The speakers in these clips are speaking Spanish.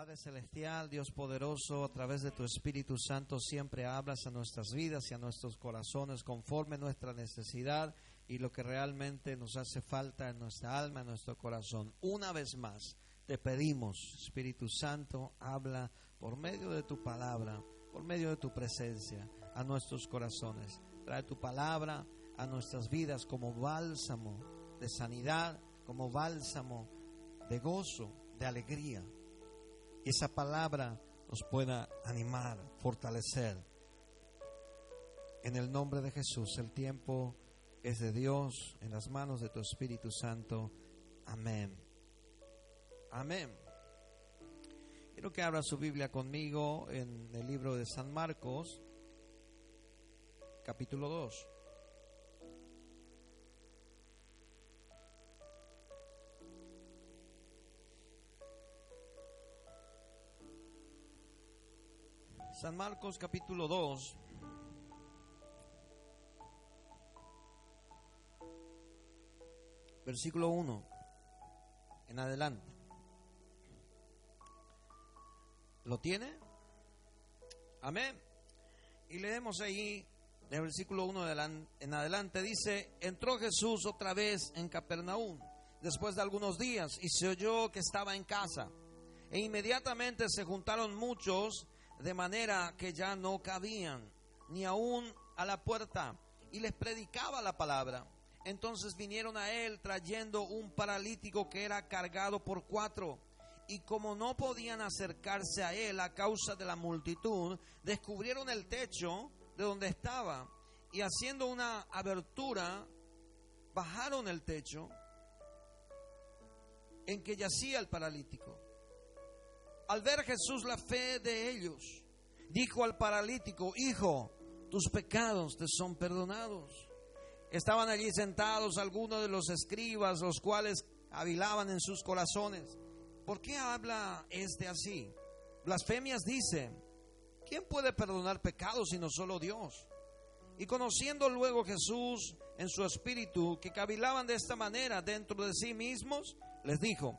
Padre Celestial, Dios poderoso, a través de tu Espíritu Santo siempre hablas a nuestras vidas y a nuestros corazones conforme nuestra necesidad y lo que realmente nos hace falta en nuestra alma, en nuestro corazón. Una vez más, te pedimos, Espíritu Santo, habla por medio de tu palabra, por medio de tu presencia, a nuestros corazones. Trae tu palabra a nuestras vidas como bálsamo de sanidad, como bálsamo de gozo, de alegría. Esa palabra nos pueda animar, fortalecer. En el nombre de Jesús, el tiempo es de Dios, en las manos de tu Espíritu Santo. Amén. Amén. Quiero que abra su Biblia conmigo en el libro de San Marcos, capítulo 2. San Marcos capítulo 2. Versículo 1 en adelante. ¿Lo tiene? Amén. Y leemos ahí, del versículo 1 en adelante, dice, entró Jesús otra vez en Capernaum, después de algunos días, y se oyó que estaba en casa. E inmediatamente se juntaron muchos de manera que ya no cabían ni aún a la puerta, y les predicaba la palabra. Entonces vinieron a él trayendo un paralítico que era cargado por cuatro, y como no podían acercarse a él a causa de la multitud, descubrieron el techo de donde estaba, y haciendo una abertura, bajaron el techo en que yacía el paralítico. Al ver Jesús la fe de ellos, dijo al paralítico, Hijo, tus pecados te son perdonados. Estaban allí sentados algunos de los escribas, los cuales avilaban en sus corazones. ¿Por qué habla este así? Blasfemias dice, ¿quién puede perdonar pecados sino solo Dios? Y conociendo luego Jesús en su espíritu que cavilaban de esta manera dentro de sí mismos, les dijo,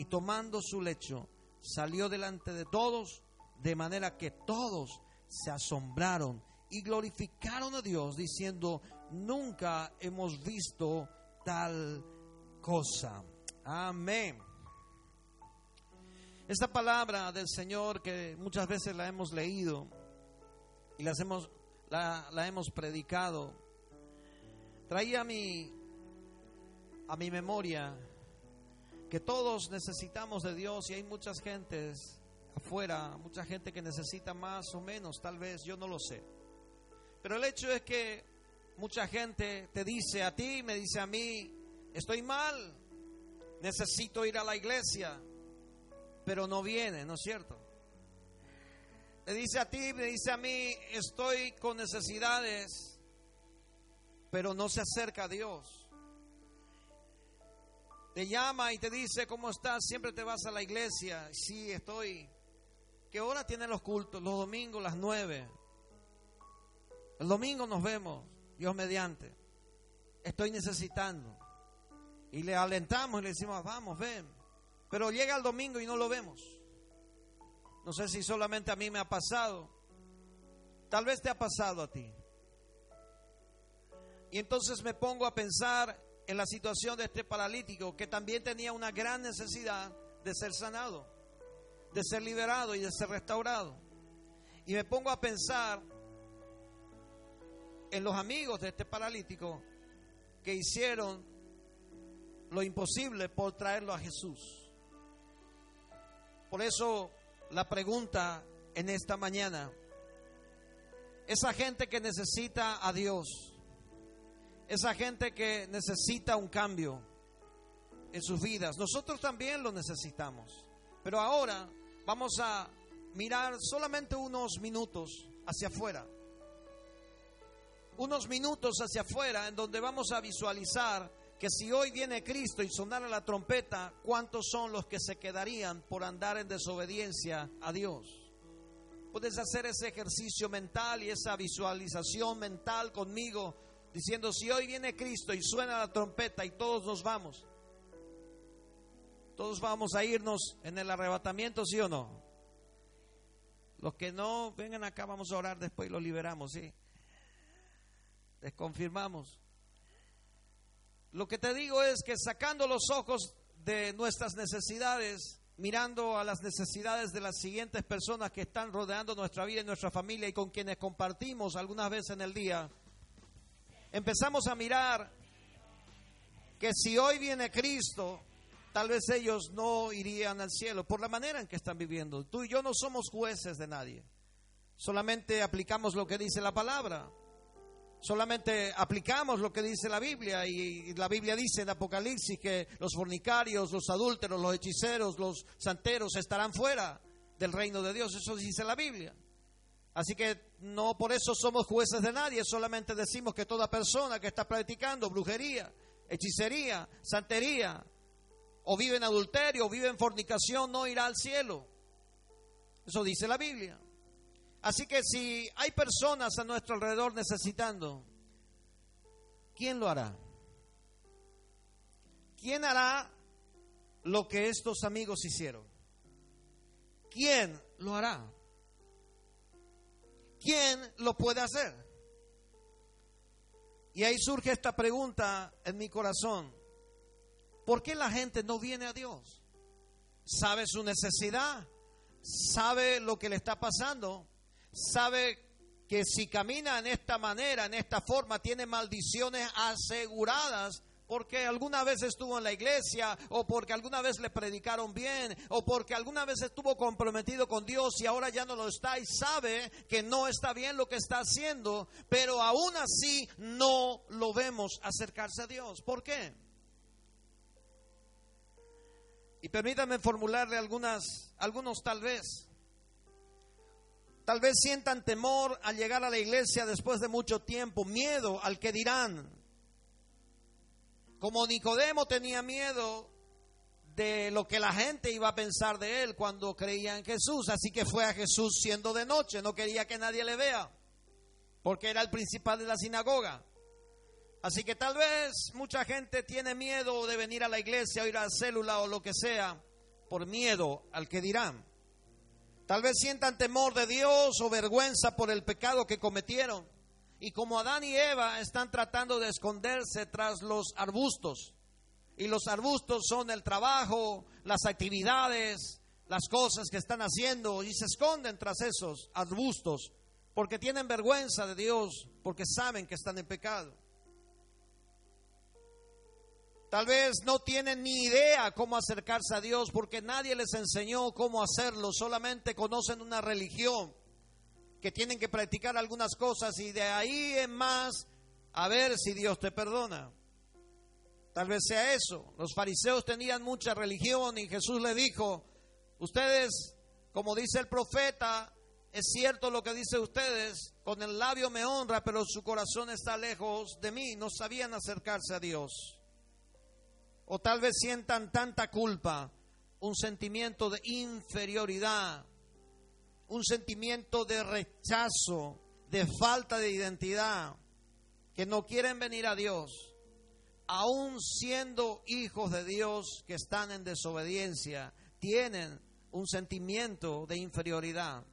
y tomando su lecho salió delante de todos, de manera que todos se asombraron y glorificaron a Dios diciendo, nunca hemos visto tal cosa. Amén. Esta palabra del Señor que muchas veces la hemos leído y las hemos, la, la hemos predicado, traía a mi, a mi memoria que todos necesitamos de Dios y hay muchas gentes afuera, mucha gente que necesita más o menos, tal vez, yo no lo sé. Pero el hecho es que mucha gente te dice a ti, me dice a mí, estoy mal, necesito ir a la iglesia, pero no viene, ¿no es cierto? Me dice a ti, me dice a mí, estoy con necesidades, pero no se acerca a Dios te llama y te dice, ¿cómo estás? Siempre te vas a la iglesia. Sí, estoy. ¿Qué hora tienen los cultos? Los domingos, las nueve. El domingo nos vemos, Dios mediante. Estoy necesitando. Y le alentamos y le decimos, vamos, ven. Pero llega el domingo y no lo vemos. No sé si solamente a mí me ha pasado. Tal vez te ha pasado a ti. Y entonces me pongo a pensar en la situación de este paralítico que también tenía una gran necesidad de ser sanado, de ser liberado y de ser restaurado. Y me pongo a pensar en los amigos de este paralítico que hicieron lo imposible por traerlo a Jesús. Por eso la pregunta en esta mañana, esa gente que necesita a Dios, esa gente que necesita un cambio en sus vidas. Nosotros también lo necesitamos. Pero ahora vamos a mirar solamente unos minutos hacia afuera. Unos minutos hacia afuera en donde vamos a visualizar que si hoy viene Cristo y sonara la trompeta, ¿cuántos son los que se quedarían por andar en desobediencia a Dios? Puedes hacer ese ejercicio mental y esa visualización mental conmigo, diciendo, si hoy viene Cristo y suena la trompeta y todos nos vamos, todos vamos a irnos en el arrebatamiento, ¿sí o no? Los que no, vengan acá, vamos a orar después y los liberamos, ¿sí? Les confirmamos. Lo que te digo es que sacando los ojos de nuestras necesidades, mirando a las necesidades de las siguientes personas que están rodeando nuestra vida y nuestra familia y con quienes compartimos algunas veces en el día, empezamos a mirar que si hoy viene Cristo, tal vez ellos no irían al cielo por la manera en que están viviendo. Tú y yo no somos jueces de nadie. Solamente aplicamos lo que dice la palabra. Solamente aplicamos lo que dice la Biblia y la Biblia dice en Apocalipsis que los fornicarios, los adúlteros, los hechiceros, los santeros estarán fuera del reino de Dios. Eso dice la Biblia. Así que no por eso somos jueces de nadie, solamente decimos que toda persona que está practicando brujería, hechicería, santería, o vive en adulterio, o vive en fornicación, no irá al cielo. Eso dice la Biblia. Así que si hay personas a nuestro alrededor necesitando, ¿quién lo hará? ¿Quién hará lo que estos amigos hicieron? ¿Quién lo hará? ¿Quién lo puede hacer? Y ahí surge esta pregunta en mi corazón. ¿Por qué la gente no viene a Dios? ¿Sabe su necesidad? ¿Sabe lo que le está pasando? ¿Sabe que si camina en esta manera, en esta forma, tiene maldiciones aseguradas? Porque alguna vez estuvo en la iglesia, o porque alguna vez le predicaron bien, o porque alguna vez estuvo comprometido con Dios y ahora ya no lo está y sabe que no está bien lo que está haciendo, pero aún así no lo vemos acercarse a Dios. ¿Por qué? Y permítame formularle algunas, algunos tal vez. Tal vez sientan temor al llegar a la iglesia después de mucho tiempo, miedo al que dirán. Como Nicodemo tenía miedo de lo que la gente iba a pensar de él cuando creía en Jesús, así que fue a Jesús siendo de noche, no quería que nadie le vea, porque era el principal de la sinagoga. Así que tal vez mucha gente tiene miedo de venir a la iglesia o ir a la célula o lo que sea por miedo al que dirán. Tal vez sientan temor de Dios o vergüenza por el pecado que cometieron. Y como Adán y Eva están tratando de esconderse tras los arbustos. Y los arbustos son el trabajo, las actividades, las cosas que están haciendo. Y se esconden tras esos arbustos porque tienen vergüenza de Dios, porque saben que están en pecado. Tal vez no tienen ni idea cómo acercarse a Dios porque nadie les enseñó cómo hacerlo, solamente conocen una religión que tienen que practicar algunas cosas y de ahí en más a ver si Dios te perdona. Tal vez sea eso. Los fariseos tenían mucha religión y Jesús le dijo, ustedes, como dice el profeta, es cierto lo que dice ustedes, con el labio me honra, pero su corazón está lejos de mí, no sabían acercarse a Dios o tal vez sientan tanta culpa, un sentimiento de inferioridad, un sentimiento de rechazo, de falta de identidad, que no quieren venir a Dios, aún siendo hijos de Dios que están en desobediencia, tienen un sentimiento de inferioridad.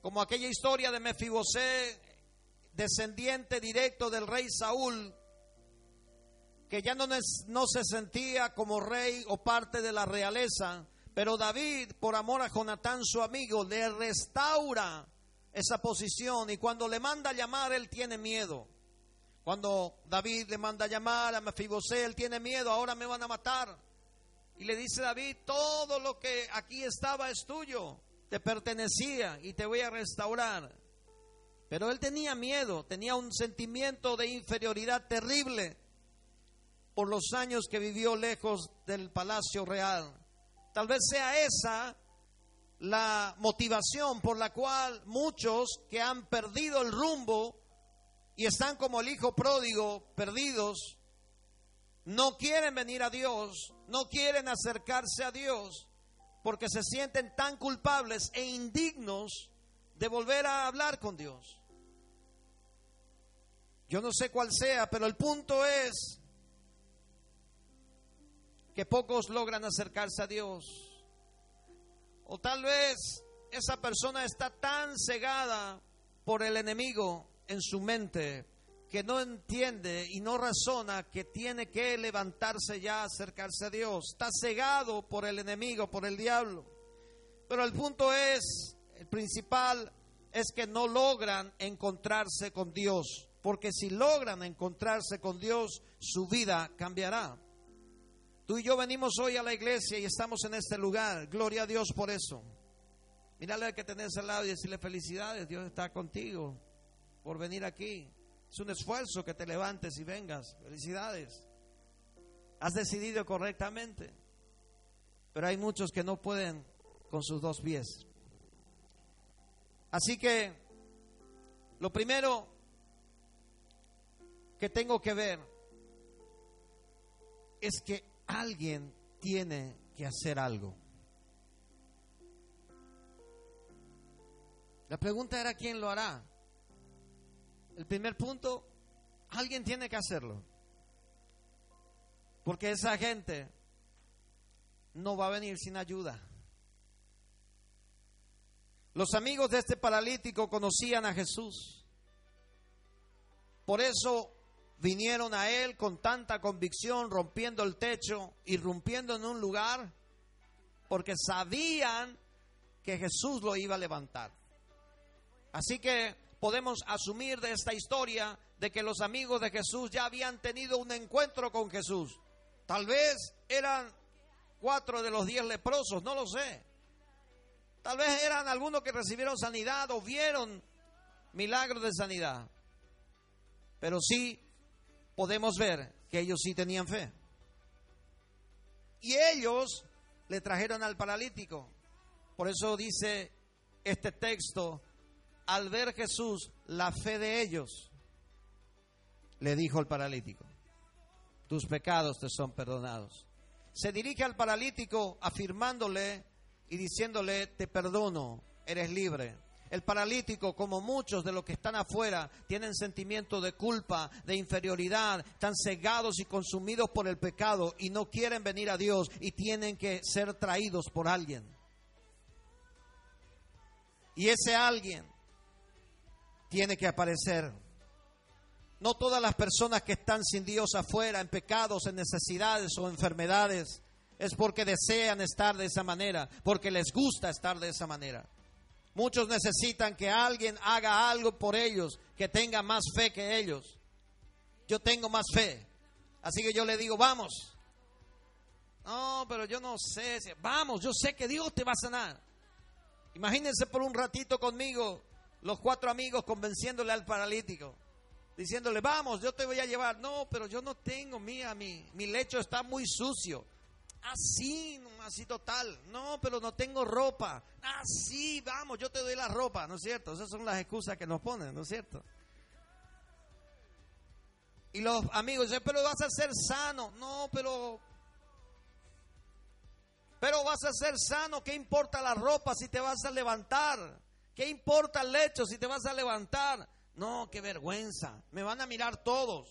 Como aquella historia de Mefibosé, descendiente directo del rey Saúl, que ya no, no se sentía como rey o parte de la realeza, pero David, por amor a Jonatán, su amigo, le restaura esa posición y cuando le manda llamar, él tiene miedo. Cuando David le manda llamar a Mefibosé, él tiene miedo, ahora me van a matar. Y le dice David, todo lo que aquí estaba es tuyo, te pertenecía y te voy a restaurar. Pero él tenía miedo, tenía un sentimiento de inferioridad terrible por los años que vivió lejos del palacio real. Tal vez sea esa la motivación por la cual muchos que han perdido el rumbo y están como el hijo pródigo, perdidos, no quieren venir a Dios, no quieren acercarse a Dios, porque se sienten tan culpables e indignos de volver a hablar con Dios. Yo no sé cuál sea, pero el punto es que pocos logran acercarse a Dios. O tal vez esa persona está tan cegada por el enemigo en su mente que no entiende y no razona que tiene que levantarse ya, acercarse a Dios. Está cegado por el enemigo, por el diablo. Pero el punto es, el principal es que no logran encontrarse con Dios. Porque si logran encontrarse con Dios, su vida cambiará. Tú y yo venimos hoy a la iglesia y estamos en este lugar. Gloria a Dios por eso. Mírale al que tenés al lado y decirle felicidades, Dios está contigo por venir aquí. Es un esfuerzo que te levantes y vengas. Felicidades. Has decidido correctamente. Pero hay muchos que no pueden con sus dos pies. Así que lo primero que tengo que ver es que alguien tiene que hacer algo. La pregunta era quién lo hará. El primer punto, alguien tiene que hacerlo. Porque esa gente no va a venir sin ayuda. Los amigos de este paralítico conocían a Jesús. Por eso vinieron a él con tanta convicción, rompiendo el techo, irrumpiendo en un lugar, porque sabían que Jesús lo iba a levantar. Así que podemos asumir de esta historia de que los amigos de Jesús ya habían tenido un encuentro con Jesús. Tal vez eran cuatro de los diez leprosos, no lo sé. Tal vez eran algunos que recibieron sanidad o vieron milagros de sanidad. Pero sí podemos ver que ellos sí tenían fe. Y ellos le trajeron al paralítico. Por eso dice este texto, al ver Jesús la fe de ellos, le dijo al paralítico, tus pecados te son perdonados. Se dirige al paralítico afirmándole y diciéndole, te perdono, eres libre. El paralítico, como muchos de los que están afuera, tienen sentimiento de culpa, de inferioridad, están cegados y consumidos por el pecado y no quieren venir a Dios y tienen que ser traídos por alguien. Y ese alguien tiene que aparecer. No todas las personas que están sin Dios afuera, en pecados, en necesidades o enfermedades, es porque desean estar de esa manera, porque les gusta estar de esa manera. Muchos necesitan que alguien haga algo por ellos, que tenga más fe que ellos. Yo tengo más fe. Así que yo le digo, vamos. No, pero yo no sé. Vamos, yo sé que Dios te va a sanar. Imagínense por un ratito conmigo los cuatro amigos convenciéndole al paralítico, diciéndole, vamos, yo te voy a llevar. No, pero yo no tengo, mía, mi, mi lecho está muy sucio. Así, así total. No, pero no tengo ropa. Así, vamos, yo te doy la ropa, ¿no es cierto? Esas son las excusas que nos ponen, ¿no es cierto? Y los amigos dicen, pero vas a ser sano. No, pero... Pero vas a ser sano, ¿qué importa la ropa si te vas a levantar? ¿Qué importa el lecho si te vas a levantar? No, qué vergüenza. Me van a mirar todos.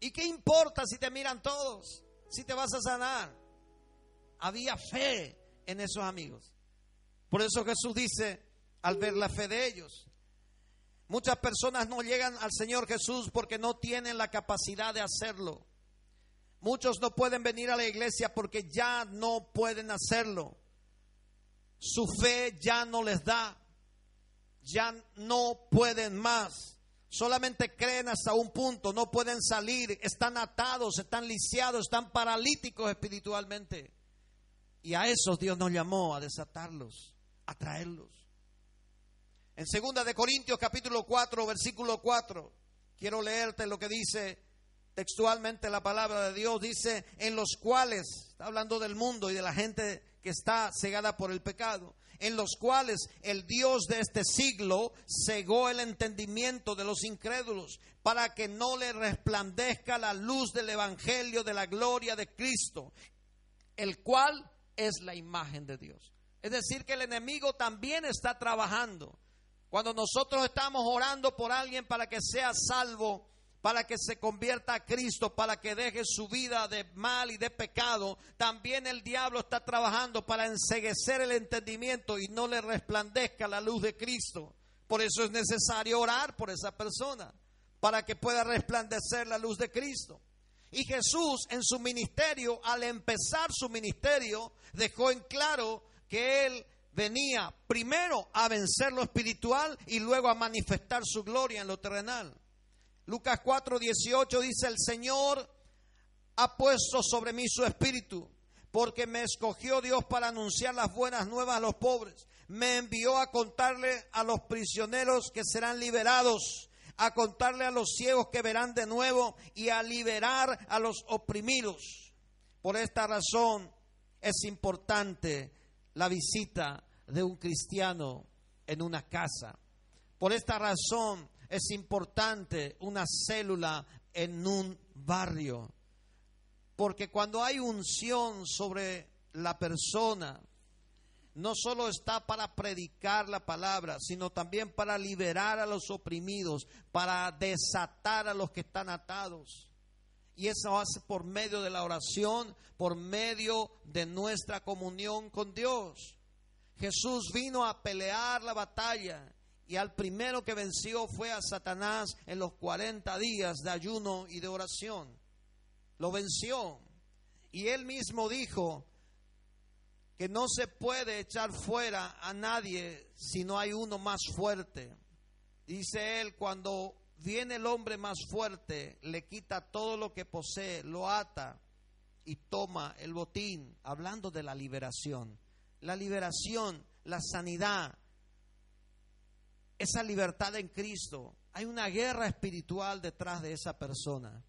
¿Y qué importa si te miran todos? Si te vas a sanar. Había fe en esos amigos. Por eso Jesús dice, al ver la fe de ellos, muchas personas no llegan al Señor Jesús porque no tienen la capacidad de hacerlo. Muchos no pueden venir a la iglesia porque ya no pueden hacerlo su fe ya no les da, ya no pueden más. Solamente creen hasta un punto, no pueden salir, están atados, están lisiados, están paralíticos espiritualmente. Y a esos Dios nos llamó a desatarlos, a traerlos. En segunda de Corintios capítulo 4, versículo 4, quiero leerte lo que dice textualmente la palabra de Dios, dice, en los cuales, está hablando del mundo y de la gente que está cegada por el pecado, en los cuales el Dios de este siglo cegó el entendimiento de los incrédulos, para que no le resplandezca la luz del Evangelio de la gloria de Cristo, el cual es la imagen de Dios. Es decir, que el enemigo también está trabajando. Cuando nosotros estamos orando por alguien para que sea salvo, para que se convierta a Cristo, para que deje su vida de mal y de pecado, también el diablo está trabajando para enseguecer el entendimiento y no le resplandezca la luz de Cristo. Por eso es necesario orar por esa persona, para que pueda resplandecer la luz de Cristo. Y Jesús en su ministerio, al empezar su ministerio, dejó en claro que Él venía primero a vencer lo espiritual y luego a manifestar su gloria en lo terrenal. Lucas 4, 18 dice, el Señor ha puesto sobre mí su espíritu, porque me escogió Dios para anunciar las buenas nuevas a los pobres. Me envió a contarle a los prisioneros que serán liberados, a contarle a los ciegos que verán de nuevo y a liberar a los oprimidos. Por esta razón es importante la visita de un cristiano en una casa. Por esta razón es importante una célula en un barrio. Porque cuando hay unción sobre la persona, no solo está para predicar la palabra, sino también para liberar a los oprimidos, para desatar a los que están atados. Y eso hace por medio de la oración, por medio de nuestra comunión con Dios. Jesús vino a pelear la batalla y al primero que venció fue a Satanás en los 40 días de ayuno y de oración. Lo venció. Y él mismo dijo que no se puede echar fuera a nadie si no hay uno más fuerte. Dice él, cuando viene el hombre más fuerte, le quita todo lo que posee, lo ata y toma el botín, hablando de la liberación. La liberación, la sanidad, esa libertad en Cristo. Hay una guerra espiritual detrás de esa persona.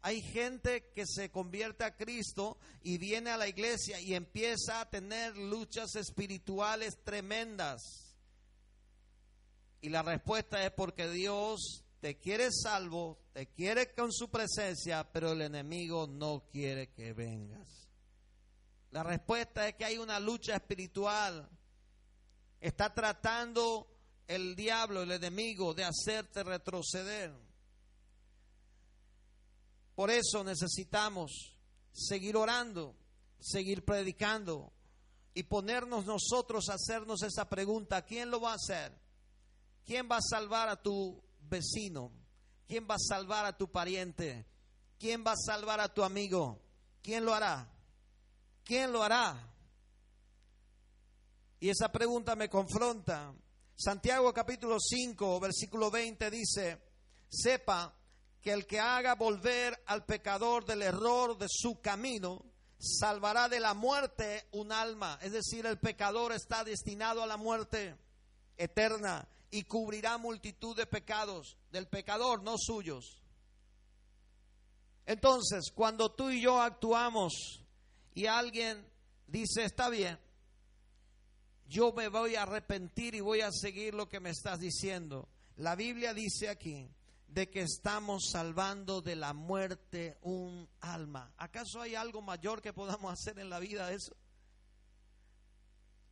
Hay gente que se convierte a Cristo y viene a la iglesia y empieza a tener luchas espirituales tremendas. Y la respuesta es porque Dios te quiere salvo, te quiere con su presencia, pero el enemigo no quiere que vengas. La respuesta es que hay una lucha espiritual. Está tratando el diablo, el enemigo, de hacerte retroceder. Por eso necesitamos seguir orando, seguir predicando y ponernos nosotros a hacernos esa pregunta, ¿quién lo va a hacer? ¿Quién va a salvar a tu vecino? ¿Quién va a salvar a tu pariente? ¿Quién va a salvar a tu amigo? ¿Quién lo hará? ¿Quién lo hará? Y esa pregunta me confronta Santiago capítulo 5, versículo 20 dice, sepa que el que haga volver al pecador del error de su camino, salvará de la muerte un alma. Es decir, el pecador está destinado a la muerte eterna y cubrirá multitud de pecados del pecador, no suyos. Entonces, cuando tú y yo actuamos y alguien dice, está bien, yo me voy a arrepentir y voy a seguir lo que me estás diciendo. La Biblia dice aquí de que estamos salvando de la muerte un alma. ¿Acaso hay algo mayor que podamos hacer en la vida de eso?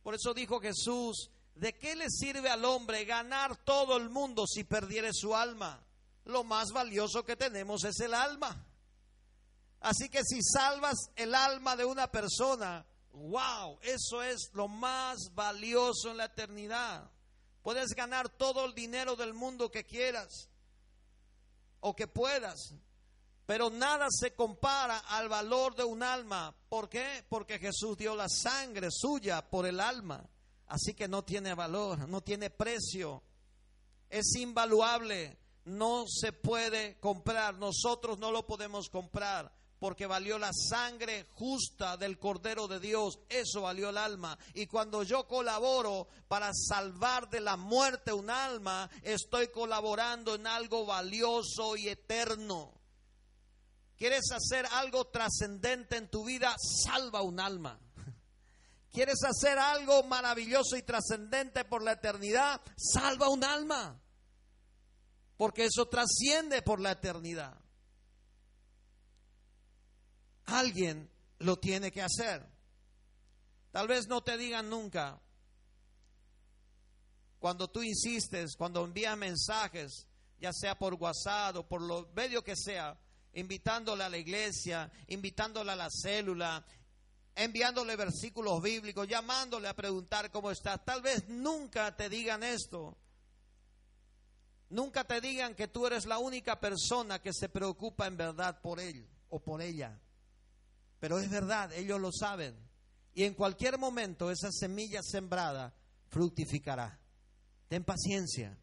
Por eso dijo Jesús, ¿de qué le sirve al hombre ganar todo el mundo si perdiere su alma? Lo más valioso que tenemos es el alma. Así que si salvas el alma de una persona, wow, eso es lo más valioso en la eternidad. Puedes ganar todo el dinero del mundo que quieras o que puedas, pero nada se compara al valor de un alma. ¿Por qué? Porque Jesús dio la sangre suya por el alma. Así que no tiene valor, no tiene precio. Es invaluable, no se puede comprar. Nosotros no lo podemos comprar porque valió la sangre justa del Cordero de Dios, eso valió el alma. Y cuando yo colaboro para salvar de la muerte un alma, estoy colaborando en algo valioso y eterno. ¿Quieres hacer algo trascendente en tu vida? Salva un alma. ¿Quieres hacer algo maravilloso y trascendente por la eternidad? Salva un alma. Porque eso trasciende por la eternidad. Alguien lo tiene que hacer. Tal vez no te digan nunca, cuando tú insistes, cuando envías mensajes, ya sea por WhatsApp o por lo medio que sea, invitándole a la iglesia, invitándole a la célula, enviándole versículos bíblicos, llamándole a preguntar cómo estás. Tal vez nunca te digan esto. Nunca te digan que tú eres la única persona que se preocupa en verdad por él o por ella. Pero es verdad, ellos lo saben. Y en cualquier momento esa semilla sembrada fructificará. Ten paciencia,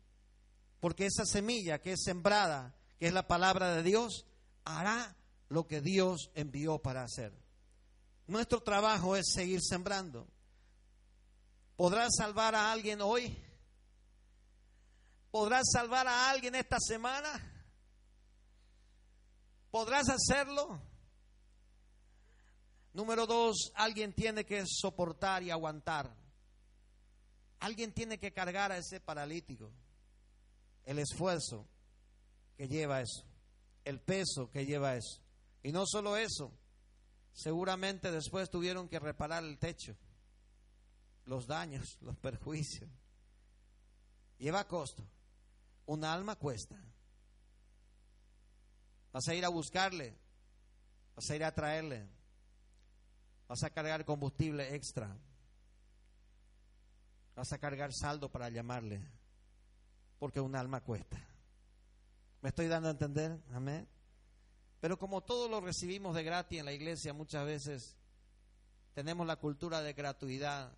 porque esa semilla que es sembrada, que es la palabra de Dios, hará lo que Dios envió para hacer. Nuestro trabajo es seguir sembrando. ¿Podrás salvar a alguien hoy? ¿Podrás salvar a alguien esta semana? ¿Podrás hacerlo? Número dos, alguien tiene que soportar y aguantar. Alguien tiene que cargar a ese paralítico. El esfuerzo que lleva eso. El peso que lleva eso. Y no solo eso. Seguramente después tuvieron que reparar el techo. Los daños, los perjuicios. Lleva costo. Un alma cuesta. Vas a ir a buscarle. Vas a ir a traerle Vas a cargar combustible extra. Vas a cargar saldo para llamarle. Porque un alma cuesta. ¿Me estoy dando a entender? Amén. Pero como todo lo recibimos de gratis en la iglesia, muchas veces tenemos la cultura de gratuidad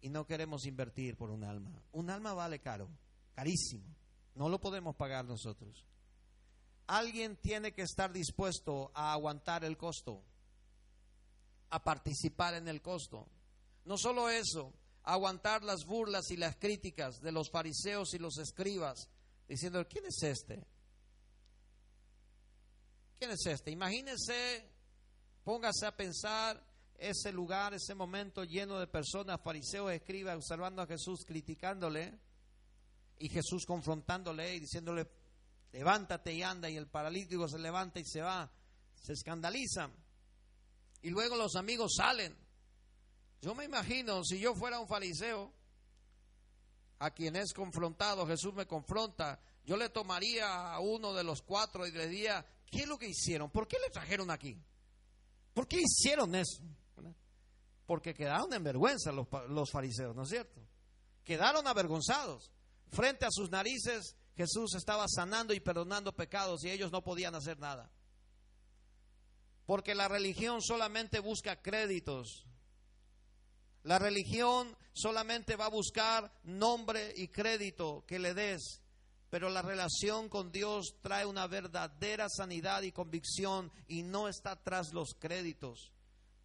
y no queremos invertir por un alma. Un alma vale caro, carísimo. No lo podemos pagar nosotros. Alguien tiene que estar dispuesto a aguantar el costo a participar en el costo. No solo eso, aguantar las burlas y las críticas de los fariseos y los escribas, diciendo, ¿quién es este? ¿Quién es este? Imagínese, póngase a pensar ese lugar, ese momento lleno de personas, fariseos, escribas, observando a Jesús, criticándole, y Jesús confrontándole y diciéndole, levántate y anda, y el paralítico se levanta y se va, se escandalizan. Y luego los amigos salen. Yo me imagino, si yo fuera un fariseo, a quien es confrontado, Jesús me confronta, yo le tomaría a uno de los cuatro y le diría, ¿qué es lo que hicieron? ¿Por qué le trajeron aquí? ¿Por qué hicieron eso? Porque quedaron en vergüenza los, los fariseos, ¿no es cierto? Quedaron avergonzados. Frente a sus narices Jesús estaba sanando y perdonando pecados y ellos no podían hacer nada. Porque la religión solamente busca créditos. La religión solamente va a buscar nombre y crédito que le des. Pero la relación con Dios trae una verdadera sanidad y convicción y no está tras los créditos.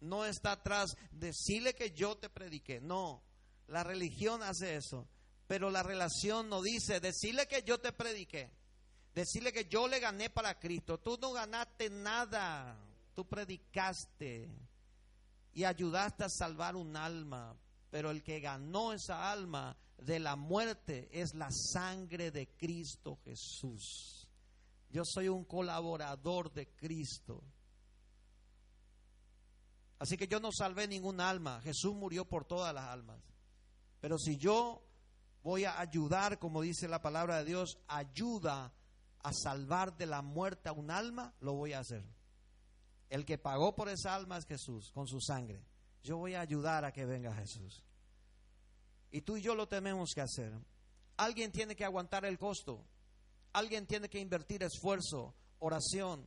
No está tras decirle que yo te prediqué. No, la religión hace eso. Pero la relación no dice decirle que yo te prediqué. Decirle que yo le gané para Cristo. Tú no ganaste nada tú predicaste y ayudaste a salvar un alma, pero el que ganó esa alma de la muerte es la sangre de Cristo Jesús. Yo soy un colaborador de Cristo. Así que yo no salvé ningún alma. Jesús murió por todas las almas. Pero si yo voy a ayudar, como dice la palabra de Dios, ayuda a salvar de la muerte a un alma, lo voy a hacer. El que pagó por esa alma es Jesús, con su sangre. Yo voy a ayudar a que venga Jesús. Y tú y yo lo tenemos que hacer. Alguien tiene que aguantar el costo. Alguien tiene que invertir esfuerzo, oración.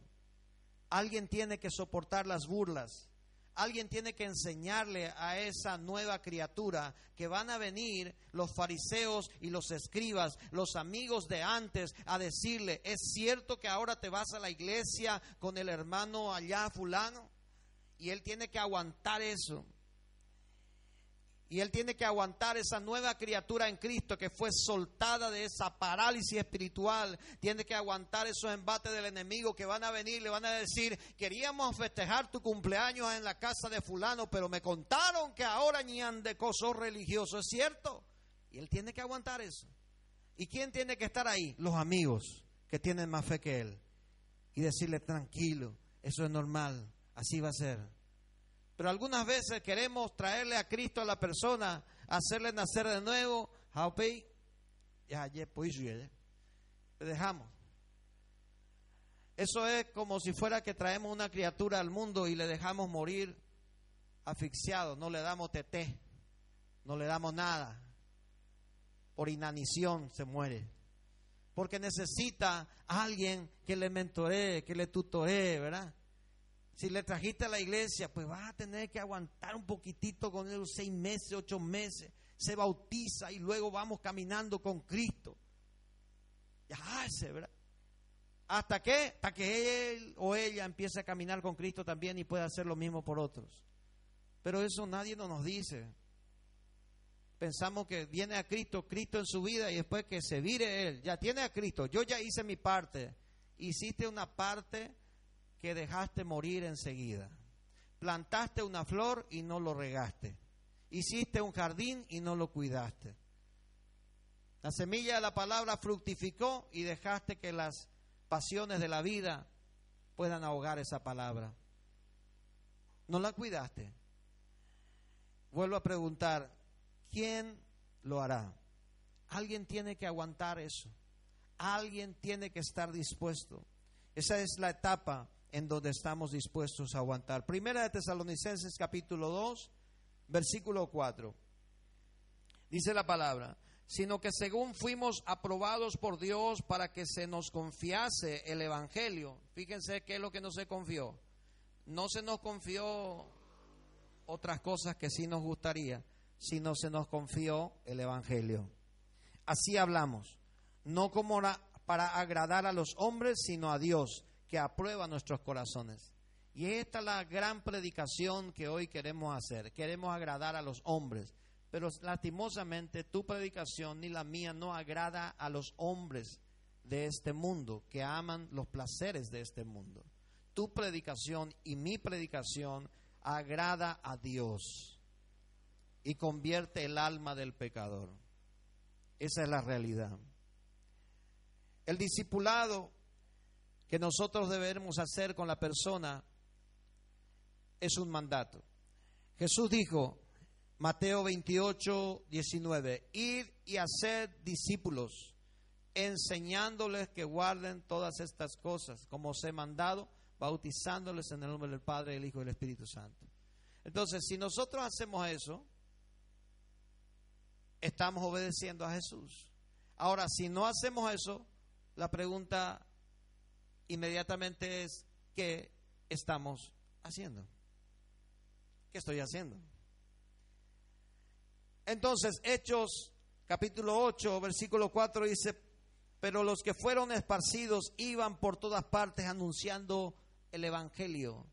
Alguien tiene que soportar las burlas. Alguien tiene que enseñarle a esa nueva criatura que van a venir los fariseos y los escribas, los amigos de antes, a decirle, ¿es cierto que ahora te vas a la iglesia con el hermano allá fulano? Y él tiene que aguantar eso. Y él tiene que aguantar esa nueva criatura en Cristo que fue soltada de esa parálisis espiritual. Tiene que aguantar esos embates del enemigo que van a venir, le van a decir, queríamos festejar tu cumpleaños en la casa de fulano, pero me contaron que ahora ni de cosas religioso, ¿es cierto? Y él tiene que aguantar eso. ¿Y quién tiene que estar ahí? Los amigos que tienen más fe que él. Y decirle, tranquilo, eso es normal, así va a ser. Pero algunas veces queremos traerle a Cristo a la persona, hacerle nacer de nuevo. Ya, pues, Le dejamos. Eso es como si fuera que traemos una criatura al mundo y le dejamos morir asfixiado. No le damos teté, no le damos nada. Por inanición se muere. Porque necesita alguien que le mentoree, que le tutoree, ¿verdad? Si le trajiste a la iglesia, pues vas a tener que aguantar un poquitito con él, seis meses, ocho meses. Se bautiza y luego vamos caminando con Cristo. Ya ese, ¿verdad? ¿Hasta qué? Hasta que él o ella empiece a caminar con Cristo también y pueda hacer lo mismo por otros. Pero eso nadie nos dice. Pensamos que viene a Cristo, Cristo en su vida y después que se vire Él. Ya tiene a Cristo. Yo ya hice mi parte. Hiciste una parte que dejaste morir enseguida. Plantaste una flor y no lo regaste. Hiciste un jardín y no lo cuidaste. La semilla de la palabra fructificó y dejaste que las pasiones de la vida puedan ahogar esa palabra. No la cuidaste. Vuelvo a preguntar, ¿quién lo hará? Alguien tiene que aguantar eso. Alguien tiene que estar dispuesto. Esa es la etapa en donde estamos dispuestos a aguantar. Primera de Tesalonicenses capítulo 2, versículo 4. Dice la palabra, sino que según fuimos aprobados por Dios para que se nos confiase el Evangelio, fíjense qué es lo que no se confió. No se nos confió otras cosas que sí nos gustaría, sino se nos confió el Evangelio. Así hablamos, no como para agradar a los hombres, sino a Dios que aprueba nuestros corazones. Y esta es la gran predicación que hoy queremos hacer. Queremos agradar a los hombres. Pero lastimosamente tu predicación ni la mía no agrada a los hombres de este mundo que aman los placeres de este mundo. Tu predicación y mi predicación agrada a Dios y convierte el alma del pecador. Esa es la realidad. El discipulado que nosotros debemos hacer con la persona es un mandato. Jesús dijo, Mateo 28, 19, ir y hacer discípulos, enseñándoles que guarden todas estas cosas, como os he mandado, bautizándoles en el nombre del Padre, del Hijo y del Espíritu Santo. Entonces, si nosotros hacemos eso, estamos obedeciendo a Jesús. Ahora, si no hacemos eso, la pregunta inmediatamente es qué estamos haciendo. ¿Qué estoy haciendo? Entonces, Hechos capítulo 8, versículo 4 dice, pero los que fueron esparcidos iban por todas partes anunciando el Evangelio.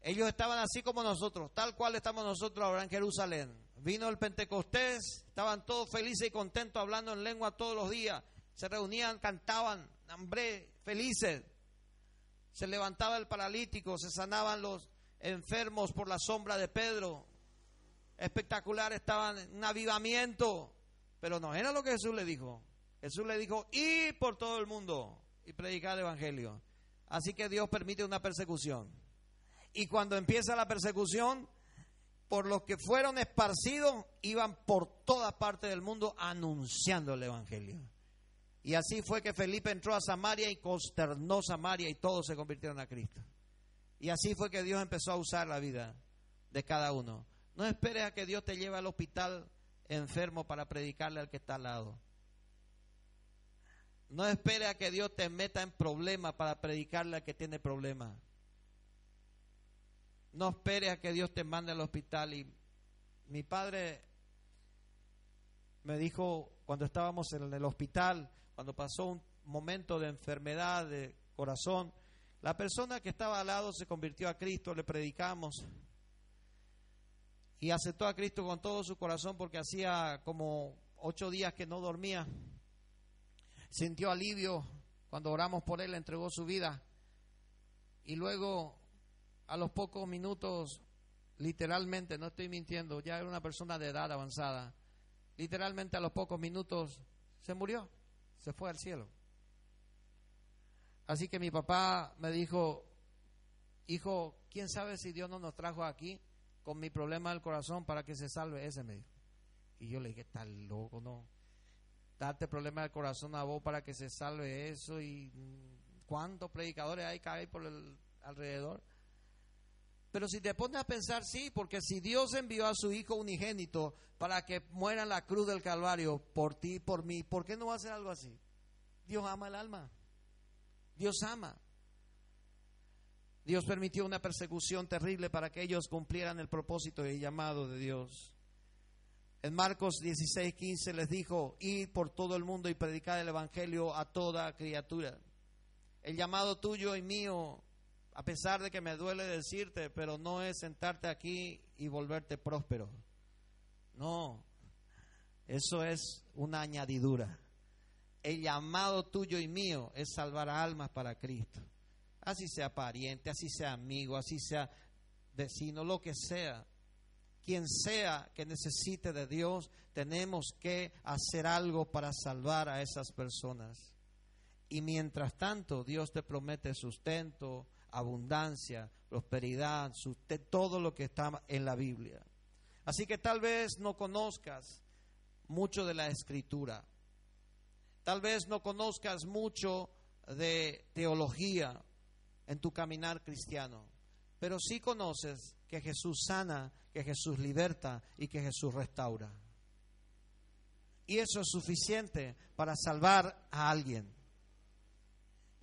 Ellos estaban así como nosotros, tal cual estamos nosotros ahora en Jerusalén. Vino el Pentecostés, estaban todos felices y contentos hablando en lengua todos los días. Se reunían, cantaban, hambre, felices. Se levantaba el paralítico, se sanaban los enfermos por la sombra de Pedro. Espectacular, estaban en un avivamiento. Pero no era lo que Jesús le dijo. Jesús le dijo, y por todo el mundo y predicar el Evangelio. Así que Dios permite una persecución. Y cuando empieza la persecución, por los que fueron esparcidos, iban por toda parte del mundo anunciando el Evangelio. Y así fue que Felipe entró a Samaria y consternó Samaria y todos se convirtieron a Cristo. Y así fue que Dios empezó a usar la vida de cada uno. No esperes a que Dios te lleve al hospital enfermo para predicarle al que está al lado. No esperes a que Dios te meta en problemas para predicarle al que tiene problemas. No esperes a que Dios te mande al hospital. Y mi padre me dijo cuando estábamos en el hospital, cuando pasó un momento de enfermedad de corazón, la persona que estaba al lado se convirtió a Cristo, le predicamos. y aceptó a Cristo con todo su corazón porque hacía como ocho días que no dormía. Sintió alivio cuando oramos por él, entregó su vida. Y luego, a los pocos minutos, literalmente, no estoy mintiendo, ya era una persona de edad avanzada, literalmente a los pocos minutos se murió, se fue al cielo. Así que mi papá me dijo, hijo, ¿quién sabe si Dios no nos trajo aquí con mi problema del corazón para que se salve ese? Me dijo. Y yo le dije, está loco, no. Darte problema del corazón a vos para que se salve eso y mm, cuántos predicadores hay que hay por el alrededor. Pero si te pones a pensar, sí, porque si Dios envió a su Hijo unigénito para que muera en la cruz del Calvario por ti, por mí, ¿por qué no va a hacer algo así? Dios ama el alma. Dios ama. Dios permitió una persecución terrible para que ellos cumplieran el propósito y el llamado de Dios. En Marcos 16, 15 les dijo, ir por todo el mundo y predicar el Evangelio a toda criatura. El llamado tuyo y mío a pesar de que me duele decirte, pero no es sentarte aquí y volverte próspero. No, eso es una añadidura. El llamado tuyo y mío es salvar almas para Cristo. Así sea pariente, así sea amigo, así sea vecino, lo que sea. Quien sea que necesite de Dios, tenemos que hacer algo para salvar a esas personas. Y mientras tanto, Dios te promete sustento, abundancia, prosperidad, todo lo que está en la Biblia. Así que tal vez no conozcas mucho de la escritura, tal vez no conozcas mucho de teología en tu caminar cristiano, pero sí conoces que Jesús sana, que Jesús liberta y que Jesús restaura. Y eso es suficiente para salvar a alguien,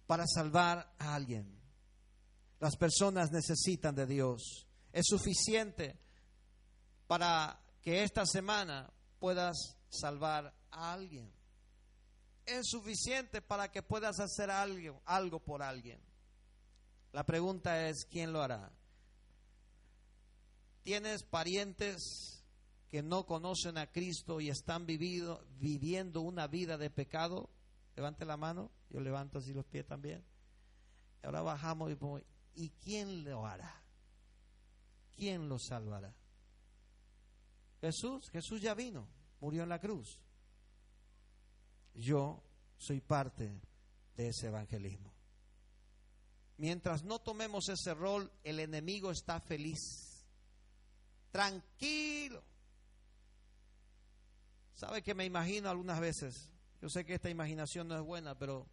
para salvar a alguien. Las personas necesitan de Dios. Es suficiente para que esta semana puedas salvar a alguien. Es suficiente para que puedas hacer algo, por alguien. La pregunta es, ¿quién lo hará? ¿Tienes parientes que no conocen a Cristo y están viviendo una vida de pecado? Levante la mano, yo levanto así los pies también. Ahora bajamos y ¿Y quién lo hará? ¿Quién lo salvará? Jesús, Jesús ya vino, murió en la cruz. Yo soy parte de ese evangelismo. Mientras no tomemos ese rol, el enemigo está feliz, tranquilo. ¿Sabe que me imagino algunas veces? Yo sé que esta imaginación no es buena, pero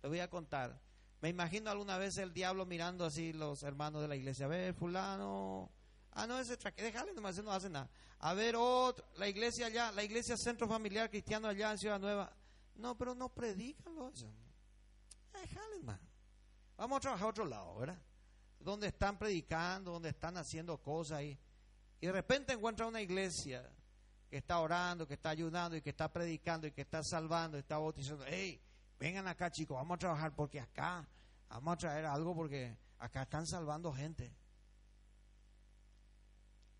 te voy a contar. Me imagino alguna vez el diablo mirando así los hermanos de la iglesia. A ver, fulano. Ah, no, ese traque. Déjale nomás, no hace nada. A ver, otro. La iglesia allá, la iglesia Centro Familiar Cristiano allá en Ciudad Nueva. No, pero no predican eso. Déjale más. Vamos a trabajar a otro lado, ¿verdad? Donde están predicando, donde están haciendo cosas ahí. Y de repente encuentra una iglesia que está orando, que está ayudando y que está predicando y que está salvando, y está bautizando. ¡Ey! Vengan acá chicos, vamos a trabajar porque acá vamos a traer algo porque acá están salvando gente.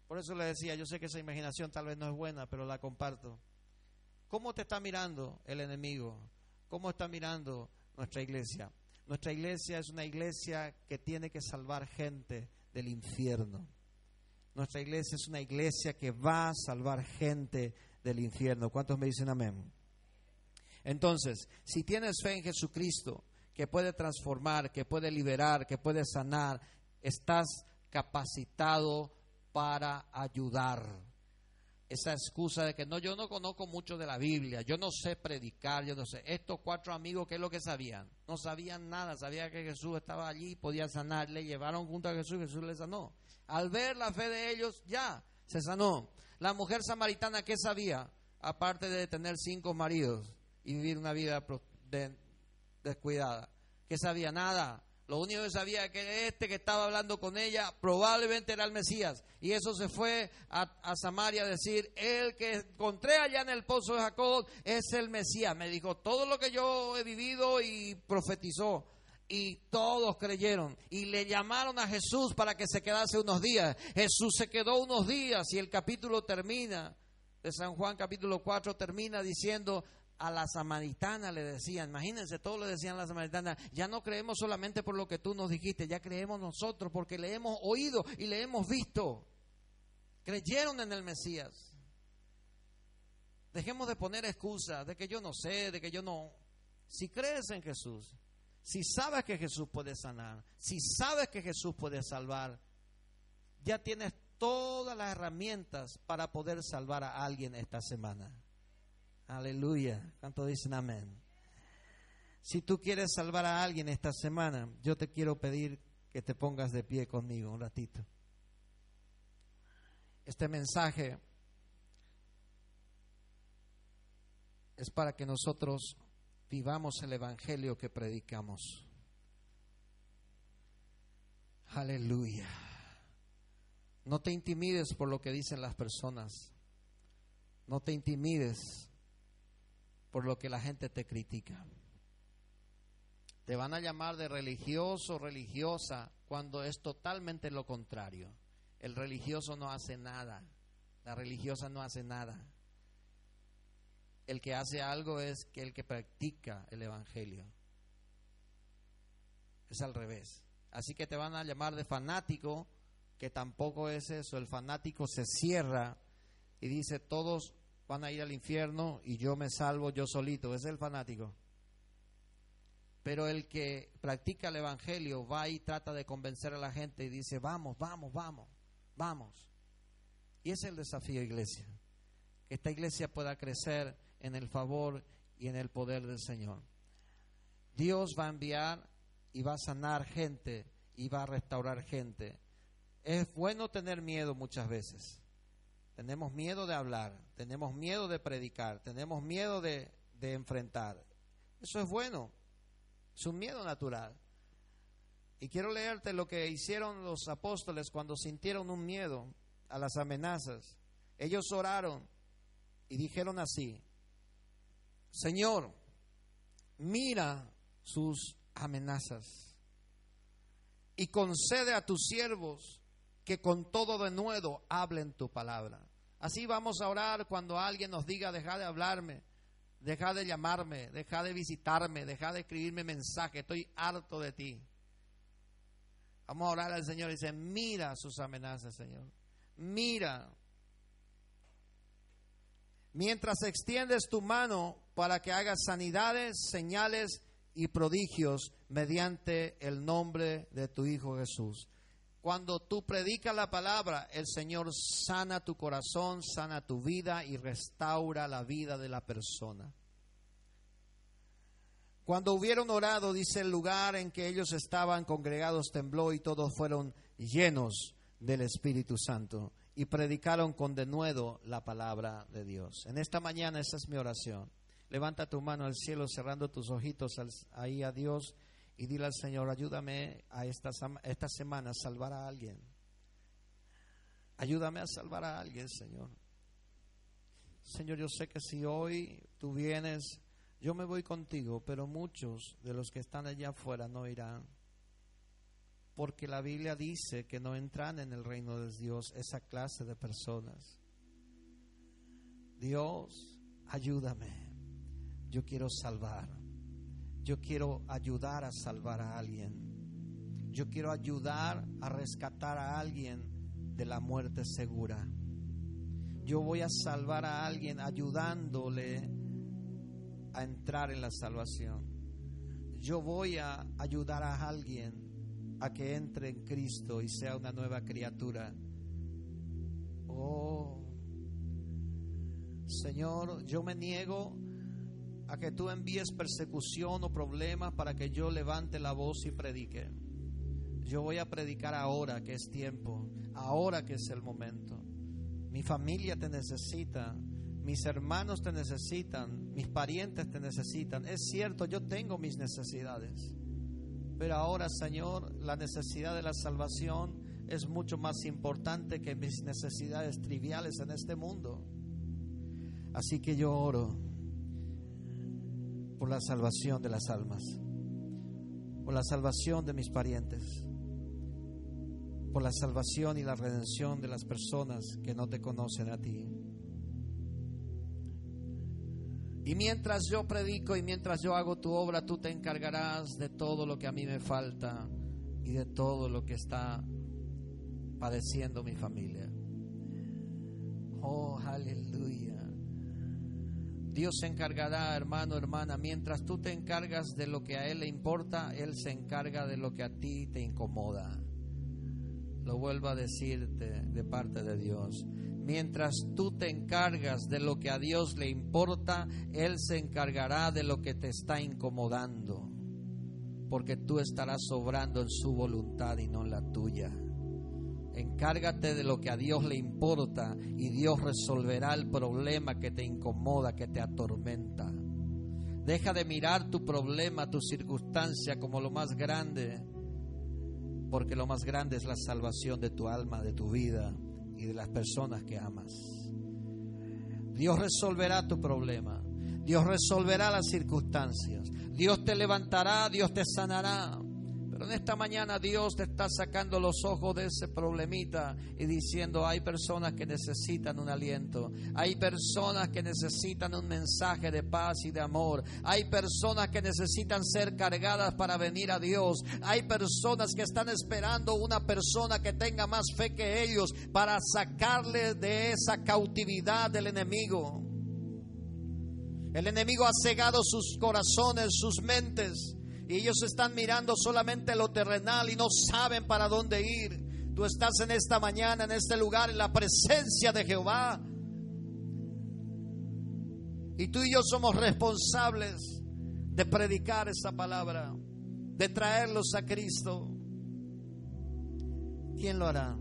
Por eso le decía, yo sé que esa imaginación tal vez no es buena, pero la comparto. ¿Cómo te está mirando el enemigo? ¿Cómo está mirando nuestra iglesia? Nuestra iglesia es una iglesia que tiene que salvar gente del infierno. Nuestra iglesia es una iglesia que va a salvar gente del infierno. ¿Cuántos me dicen amén? Entonces, si tienes fe en Jesucristo, que puede transformar, que puede liberar, que puede sanar, estás capacitado para ayudar. Esa excusa de que no, yo no conozco mucho de la Biblia, yo no sé predicar, yo no sé. Estos cuatro amigos, ¿qué es lo que sabían? No sabían nada, sabían que Jesús estaba allí, podía sanar, le llevaron junto a Jesús y Jesús le sanó. Al ver la fe de ellos, ya, se sanó. La mujer samaritana, ¿qué sabía? Aparte de tener cinco maridos, y vivir una vida descuidada. Que sabía nada. Lo único que sabía es que este que estaba hablando con ella probablemente era el Mesías. Y eso se fue a, a, Samaria a decir, el que encontré allá en el pozo de Jacob es el Mesías. Me dijo todo lo que yo he vivido y profetizó. y todos creyeron y le llamaron a Jesús para que se quedase unos días. Jesús se quedó unos días y el capítulo termina, de San Juan capítulo 4 termina diciendo, a la samaritana le decían, imagínense, todos le decían a la samaritana, ya no creemos solamente por lo que tú nos dijiste, ya creemos nosotros porque le hemos oído y le hemos visto. Creyeron en el Mesías. Dejemos de poner excusas de que yo no sé, de que yo no. Si crees en Jesús, si sabes que Jesús puede sanar, si sabes que Jesús puede salvar, ya tienes todas las herramientas para poder salvar a alguien esta semana. Aleluya. ¿Cuánto dicen amén? Si tú quieres salvar a alguien esta semana, yo te quiero pedir que te pongas de pie conmigo un ratito. Este mensaje es para que nosotros vivamos el Evangelio que predicamos. Aleluya. No te intimides por lo que dicen las personas. No te intimides por lo que la gente te critica. Te van a llamar de religioso religiosa cuando es totalmente lo contrario. El religioso no hace nada. La religiosa no hace nada. El que hace algo es que el que practica el Evangelio. Es al revés. Así que te van a llamar de fanático, que tampoco es eso. El fanático se cierra y dice, todos van a ir al infierno y yo me salvo yo solito. Es el fanático. Pero el que practica el Evangelio va y trata de convencer a la gente y dice, vamos, vamos, vamos, vamos. Y ese es el desafío, iglesia. Que esta iglesia pueda crecer en el favor y en el poder del Señor. Dios va a enviar y va a sanar gente y va a restaurar gente. Es bueno tener miedo muchas veces. Tenemos miedo de hablar, tenemos miedo de predicar, tenemos miedo de, enfrentar. Eso es bueno, es un miedo natural. Y quiero leerte lo que hicieron los apóstoles cuando sintieron un miedo a las amenazas. Ellos oraron y dijeron así, Señor, mira sus amenazas y concede a tus siervos que con todo denuedo hablen tu palabra. Así vamos a orar cuando alguien nos diga, deja de hablarme, deja de llamarme, deja de visitarme, deja de escribirme mensaje, estoy harto de ti. Vamos a orar al Señor y dice, mira sus amenazas, Señor. Mira. Mientras extiendes tu mano para que hagas sanidades, señales y prodigios mediante el nombre de tu Hijo Jesús. Cuando tú predicas la palabra, el Señor sana tu corazón, sana tu vida y restaura la vida de la persona. Cuando hubieron orado, dice el lugar en que ellos estaban congregados tembló y todos fueron llenos del Espíritu Santo y predicaron con denuedo la palabra de Dios. En esta mañana esa es mi oración. Levanta tu mano al cielo cerrando tus ojitos ahí a Dios y dile al Señor, ayúdame a esta, esta semana a salvar a alguien. Ayúdame a salvar a alguien, Señor. Señor, yo sé que si hoy tú vienes, yo me voy contigo, pero muchos de los que están allá afuera no irán. Porque la Biblia dice que no entran en el reino de Dios esa clase de personas. Dios, ayúdame. Yo quiero salvar. Yo quiero ayudar a salvar a alguien. Yo quiero ayudar a rescatar a alguien de la muerte segura. Yo voy a salvar a alguien ayudándole a entrar en la salvación. Yo voy a ayudar a alguien a que entre en Cristo y sea una nueva criatura. Oh, Señor, yo me niego a que tú envíes persecución o problemas para que yo levante la voz y predique. Yo voy a predicar ahora que es tiempo, ahora que es el momento. Mi familia te necesita, mis hermanos te necesitan, mis parientes te necesitan. Es cierto, yo tengo mis necesidades. Pero ahora, Señor, la necesidad de la salvación es mucho más importante que mis necesidades triviales en este mundo. Así que yo oro por la salvación de las almas. por la salvación de mis parientes, por la salvación y la redención de las personas que no te conocen a ti. Y mientras yo predico y mientras yo hago tu obra, tú te encargarás de todo lo que a mí me falta y de todo lo que está padeciendo mi familia. Oh, aleluya. Dios se encargará, hermano, hermana, mientras tú te encargas de lo que a Él le importa, Él se encarga de lo que a ti te incomoda. Lo vuelvo a decirte de parte de Dios. Mientras tú te encargas de lo que a Dios le importa, Él se encargará de lo que te está incomodando, porque tú estarás sobrando en su voluntad y no en la tuya. Encárgate de lo que a Dios le importa y Dios resolverá el problema que te incomoda, que te atormenta. Deja de mirar tu problema, tu circunstancia como lo más grande, porque lo más grande es la salvación de tu alma, de tu vida y de las personas que amas. Dios resolverá tu problema. Dios resolverá las circunstancias. Dios te levantará, Dios te sanará. Pero en esta mañana Dios te está sacando los ojos de ese problemita y diciendo, hay personas que necesitan un aliento, hay personas que necesitan un mensaje de paz y de amor, hay personas que necesitan ser cargadas para venir a Dios, hay personas que están esperando una persona que tenga más fe que ellos para sacarle de esa cautividad del enemigo. El enemigo ha cegado sus corazones, sus mentes. Y ellos están mirando solamente lo terrenal y no saben para dónde ir. Tú estás en esta mañana, en este lugar, en la presencia de Jehová. Y tú y yo somos responsables de predicar esa palabra, de traerlos a Cristo. ¿Quién lo hará?